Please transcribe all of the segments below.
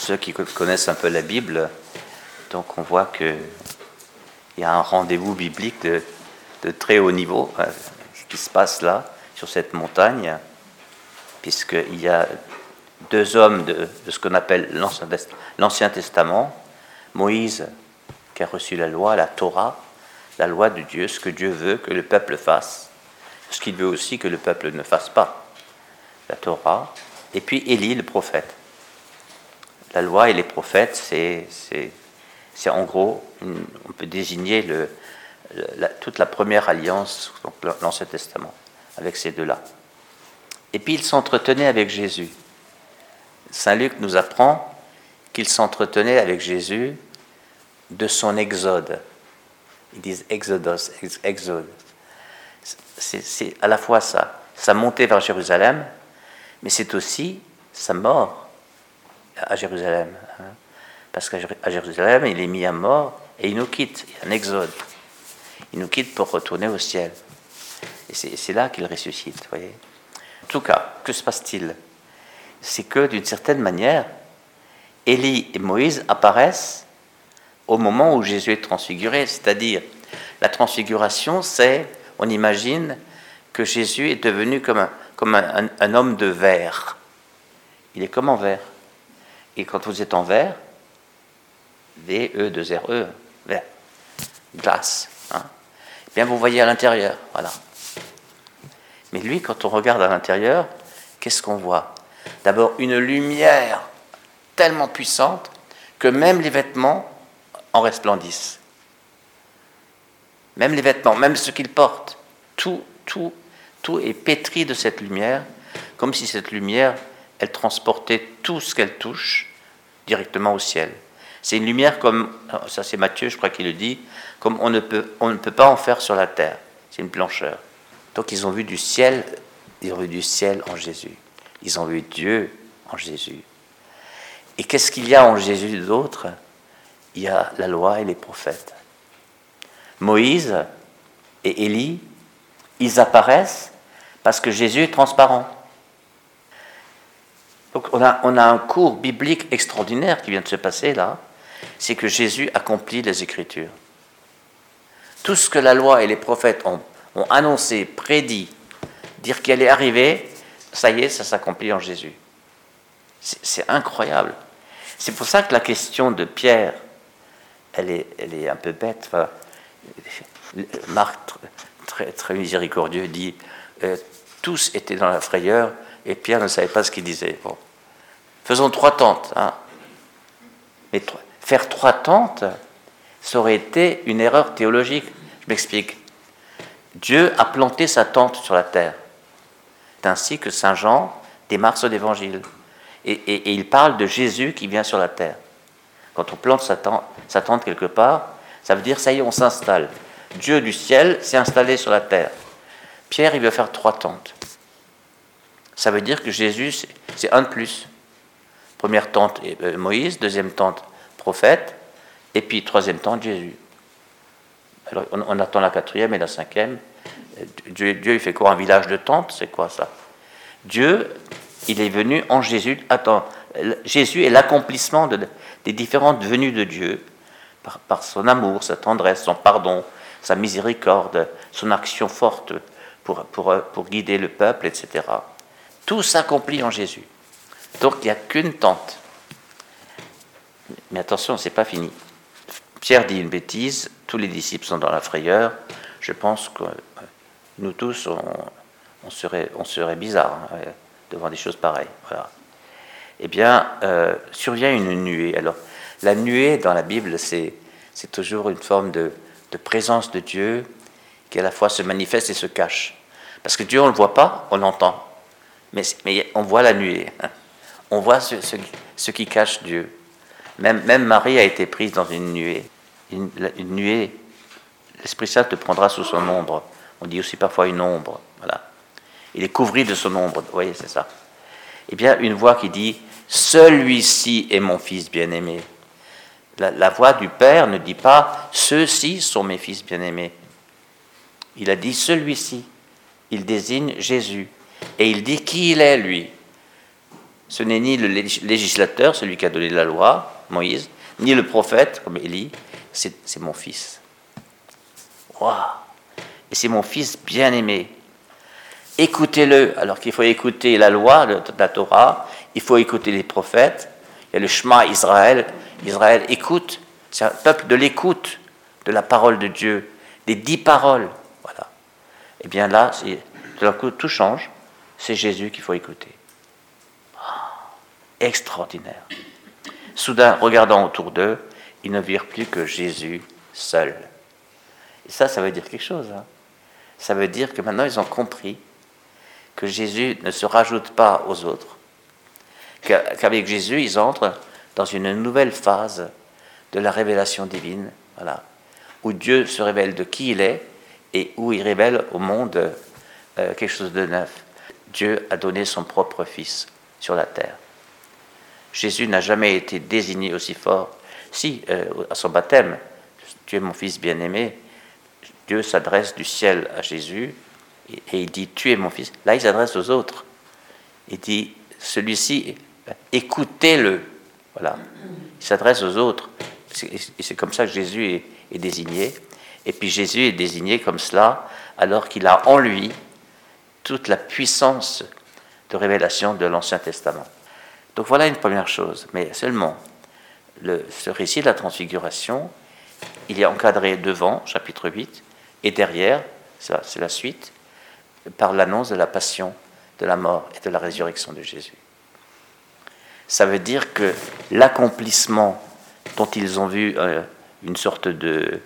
ceux qui connaissent un peu la Bible, donc on voit qu'il y a un rendez-vous biblique de, très haut niveau euh, qui se passe là, sur cette montagne, puisqu'il y a deux hommes de, ce qu'on appelle l'Ancien Testament, Moïse qui a reçu la loi, la Torah, la loi de Dieu, ce que Dieu veut que le peuple fasse, ce qu'il veut aussi que le peuple ne fasse pas, la Torah, et puis Élie le prophète. La loi et les prophètes, c'est en gros, on peut désigner le, toute la première alliance, l'Ancien Testament, avec ces deux-là. Et puis il s'entretenait avec Jésus. Saint Luc nous apprend qu'il s'entretenait avec Jésus de son exode. Ils disent exodos, exode. C'est à la fois ça, sa montée vers Jérusalem, mais c'est aussi sa mort à Jérusalem. Hein. Parce qu'à Jérusalem, il est mis à mort et il nous quitte, il y a un exode. Il nous quitte pour retourner au ciel. Et c'est là qu'il ressuscite, voyez. En tout cas, que se passe-t-il? C'est que d'une certaine manière, Élie et Moïse apparaissent au moment où Jésus est transfiguré, c'est-à-dire la transfiguration, c'est, on imagine que Jésus est devenu comme un, comme un, homme de verre. Il est comme en verre. Et quand vous êtes en verre, V, E, 2 R, E, verre, glace, hein, eh bien vous voyez à l'intérieur, voilà. Mais lui, quand on regarde à l'intérieur, qu'est-ce qu'on voit? D'abord une lumière tellement puissante que même les vêtements en resplendissent. Même les vêtements, même ce qu'il porte, tout, tout, tout est pétri de cette lumière, comme si cette lumière, elle transportait tout ce qu'elle touche directement au ciel. C'est une lumière comme, ça c'est Matthieu, je crois qu'il le dit, comme on ne, peut, on ne peut pas en faire sur la terre. C'est une blancheur. Donc ils ont vu du ciel, ils ont vu du ciel en Jésus. Ils ont vu Dieu en Jésus. Et qu'est-ce qu'il y a en Jésus d'autre? Il y a la loi et les prophètes. Moïse et Élie, ils apparaissent parce que Jésus est transparent. Donc on a, un cours biblique extraordinaire qui vient de se passer là, c'est que Jésus accomplit les Écritures. Tout ce que la loi et les prophètes ont, ont annoncé, prédit, dire qu'elle est arrivée, ça y est, ça s'accomplit en Jésus. C'est incroyable. C'est pour ça que la question de Pierre elle est, elle est un peu bête. Marc, très, très miséricordieux, dit euh, Tous étaient dans la frayeur et Pierre ne savait pas ce qu'il disait. Bon. Faisons trois tentes. Hein. Mais faire trois tentes, ça aurait été une erreur théologique. Je m'explique. Dieu a planté sa tente sur la terre. C'est ainsi que Saint Jean démarre son évangile. et il parle de Jésus qui vient sur la terre. Quand on plante sa tente, quelque part, ça veut dire ça y est, on s'installe. Dieu du ciel s'est installé sur la terre. Pierre, il veut faire trois tentes. Ça veut dire que Jésus, c'est un de plus. Première tente, euh, Moïse, deuxième tente, prophète, et puis troisième tente, Jésus. Alors, on, attend la quatrième et la cinquième. Dieu, Dieu, il fait quoi? Un village de tentes? C'est quoi ça? Dieu, il est venu en Jésus. Attends, Jésus est l'accomplissement des différentes venues de Dieu par, son amour, sa tendresse, son pardon, sa miséricorde, son action forte pour, pour, guider le peuple, etc. Tout s'accomplit en Jésus. Donc il n'y a qu'une tente. Mais attention, c'est pas fini. Pierre dit une bêtise, tous les disciples sont dans la frayeur. Je pense que nous tous, on, serait, on bizarre hein, devant des choses pareilles. Eh bien, euh, survient une nuée. Alors, la nuée dans la Bible, c'est, toujours une forme de, présence de Dieu qui à la fois se manifeste et se cache. Parce que Dieu, on ne le voit pas, on l'entend. Mais on voit la nuée. On voit ce, qui cache Dieu. Même, Marie a été prise dans une nuée. Une, une nuée, l'Esprit Saint te prendra sous son ombre. On dit aussi parfois une ombre. Voilà. Il est couvri de son ombre. Vous voyez, c'est ça. Eh bien, une voix qui dit celui-ci est mon fils bien-aimé. La, voix du Père ne dit pas ceux-ci sont mes fils bien-aimés. Il a dit celui-ci. Il désigne Jésus. Et il dit qui il est, lui? Ce n'est ni le législateur, celui qui a donné la loi, Moïse, ni le prophète, comme Élie, c'est mon fils. Et c'est mon fils bien-aimé. Écoutez-le, alors qu'il faut écouter la loi, la Torah, il faut écouter les prophètes. Il y a le Shema Israël. Israël écoute, c'est un peuple de l'écoute de la parole de Dieu, des dix paroles. Voilà. Et eh bien là, tout tout change. C'est Jésus qu'il faut écouter. Extraordinaire. Soudain, regardant autour d'eux, ils ne virent plus que Jésus seul. Et ça, ça veut dire quelque chose. Hein. Ça veut dire que maintenant, ils ont compris que Jésus ne se rajoute pas aux autres, qu'avec Jésus, ils entrent dans une nouvelle phase de la révélation divine, voilà, où Dieu se révèle de qui il est et où il révèle au monde euh, quelque chose de neuf. Dieu a donné son propre Fils sur la terre. Jésus n'a jamais été désigné aussi fort. Si, euh, à son baptême, tu es mon Fils bien-aimé, Dieu s'adresse du ciel à Jésus et, il dit, tu es mon Fils. Là, il s'adresse aux autres. Il dit, celui-ci, écoutez-le. Voilà. Il s'adresse aux autres. Et c'est comme ça que Jésus est, est désigné. Et puis Jésus est désigné comme cela alors qu'il a en lui toute la puissance de révélation de l'Ancien Testament. Donc voilà une première chose, mais seulement le, ce récit de la transfiguration, il est encadré devant, chapitre 8, et derrière, c'est la suite, par l'annonce de la passion, de la mort et de la résurrection de Jésus. Ça veut dire que l'accomplissement dont ils ont vu euh, une sorte de...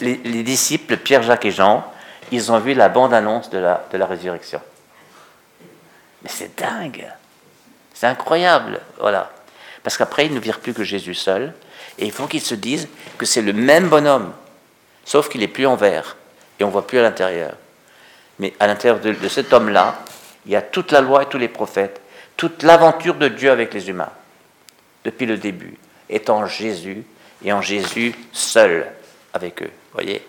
Les, les, disciples, Pierre, Jacques et Jean, ils ont vu la bande-annonce de la résurrection. Mais c'est dingue C'est incroyable, voilà. Parce qu'après, ils ne virent plus que Jésus seul, et il faut qu'ils se disent que c'est le même bonhomme, sauf qu'il est plus en verre, et on ne voit plus à l'intérieur. Mais à l'intérieur de, cet homme-là, il y a toute la loi et tous les prophètes, toute l'aventure de Dieu avec les humains, depuis le début, étant Jésus, et en Jésus seul avec eux. Voyez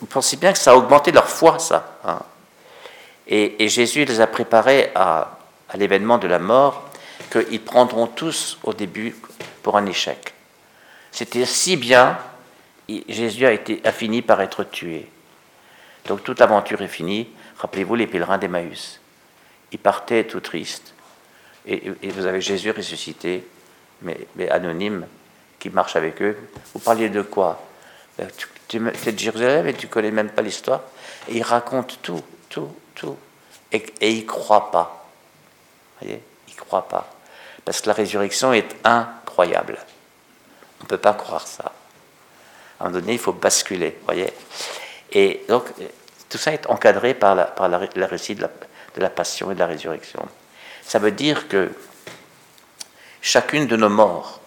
Vous pensez bien que ça a augmenté leur foi, ça. Hein et, Jésus les a préparés à, à l'événement de la mort qu'ils prendront tous au début pour un échec. C'était si bien, Jésus a, été, fini par être tué. Donc toute l'aventure est finie. Rappelez-vous les pèlerins d'Emmaüs. Ils partaient tout tristes. Et, vous avez Jésus ressuscité, mais, anonyme, qui marche avec eux. Vous parliez de quoi? Ben, Tu, es de Jérusalem et tu connais même pas l'histoire? Et il raconte tout, tout, tout. Et, et il ne croit pas. Voyez Il ne croit pas. Parce que la résurrection est incroyable. On ne peut pas croire ça. À un moment donné, il faut basculer. voyez et donc, tout ça est encadré par, la, par la, récit de la, de la, passion et de la résurrection. Ça veut dire que chacune de nos morts,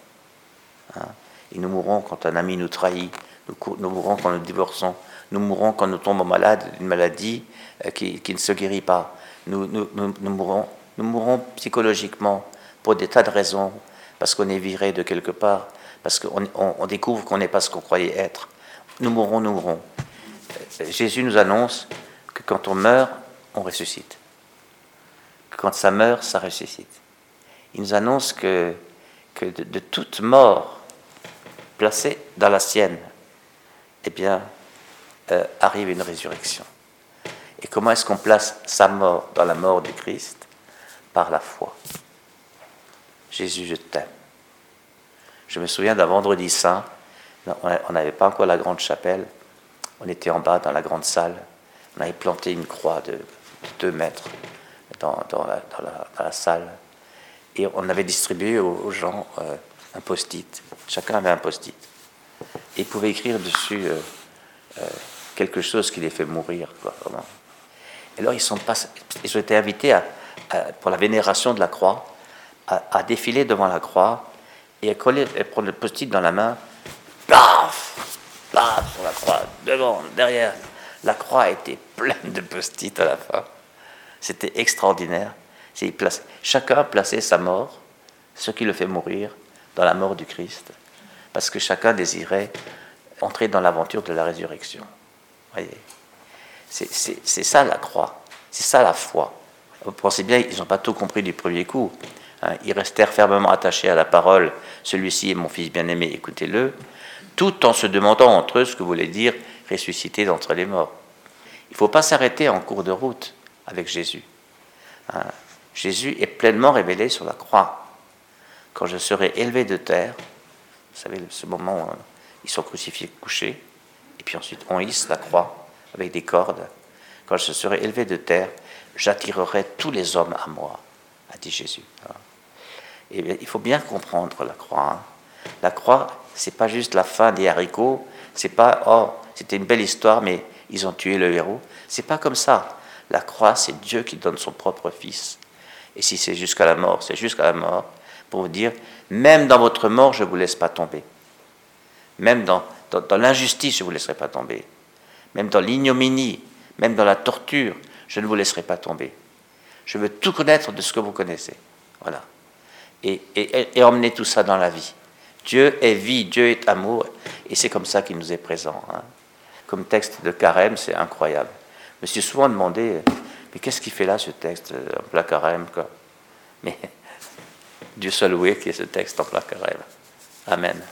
hein, et nous mourrons quand un ami nous trahit, nous, nous, mourrons quand nous divorçons, nous mourrons quand nous tombons malades d'une maladie euh, qui, qui, ne se guérit pas, nous, nous, nous, mourrons, nous mourrons psychologiquement pour des tas de raisons, parce qu'on est viré de quelque part, parce qu'on on, découvre qu'on n'est pas ce qu'on croyait être. Nous mourrons, nous mourrons. Jésus nous annonce que quand on meurt, on ressuscite. Quand ça meurt, ça ressuscite. Il nous annonce que, que de, toute mort placée dans la sienne, eh bien, euh, arrive une résurrection. Et comment est-ce qu'on place sa mort dans la mort du Christ? Par la foi. Jésus, je t'aime. Je me souviens d'un vendredi saint, on n'avait pas encore la grande chapelle, on était en bas dans la grande salle. On avait planté une croix de, deux mètres dans, la, salle. Et on avait distribué aux, gens euh, un post-it. Chacun avait un post-it. Et ils pouvaient écrire dessus euh, euh, quelque chose qui les fait mourir. Et alors ils, sont pas, ils ont été invités à, pour la vénération de la croix à, défiler devant la croix et à, coller, à prendre le post-it dans la main. Paf sur la croix, devant, derrière. La croix était pleine de post-it à la fin. C'était extraordinaire. Chacun plaçait sa mort, ce qui le fait mourir, dans la mort du Christ, parce que chacun désirait entrer dans l'aventure de la résurrection. Voyez, c'est ça la croix, c'est ça la foi. Vous pensez bien, ils n'ont pas tout compris du premier coup. Hein. Ils restèrent fermement attachés à la parole. Celui-ci est mon fils bien-aimé, écoutez-le. Tout en se demandant entre eux ce que voulait dire ressusciter d'entre les morts. Il ne faut pas s'arrêter en cours de route avec Jésus. Hein. Jésus est pleinement révélé sur la croix. Quand je serai élevé de terre, vous savez, ce moment où ils sont crucifiés couchés, et puis ensuite on hisse la croix avec des cordes. Quand je serai élevé de terre, j'attirerai tous les hommes à moi, a dit Jésus. Et il faut bien comprendre la croix. Hein. La croix, c'est pas juste la fin des haricots, c'est pas oh, c'était une belle histoire, mais ils ont tué le héros. C'est pas comme ça. La croix, c'est Dieu qui donne son propre fils. Et si c'est jusqu'à la mort, c'est jusqu'à la mort pour vous dire, même dans votre mort, je ne vous laisse pas tomber. Même dans, dans, l'injustice, je ne vous laisserai pas tomber. Même dans l'ignominie, même dans la torture, je ne vous laisserai pas tomber. Je veux tout connaître de ce que vous connaissez. Voilà. Et, et, emmener tout ça dans la vie. Dieu est vie, Dieu est amour, et c'est comme ça qu'il nous est présent. Hein. Comme texte de carême, c'est incroyable. Je me suis souvent demandé, mais qu'est-ce qu'il fait là, ce texte, en plein carême quoi? Mais Dieu soit loué qui est ce texte en plein carême. Amen.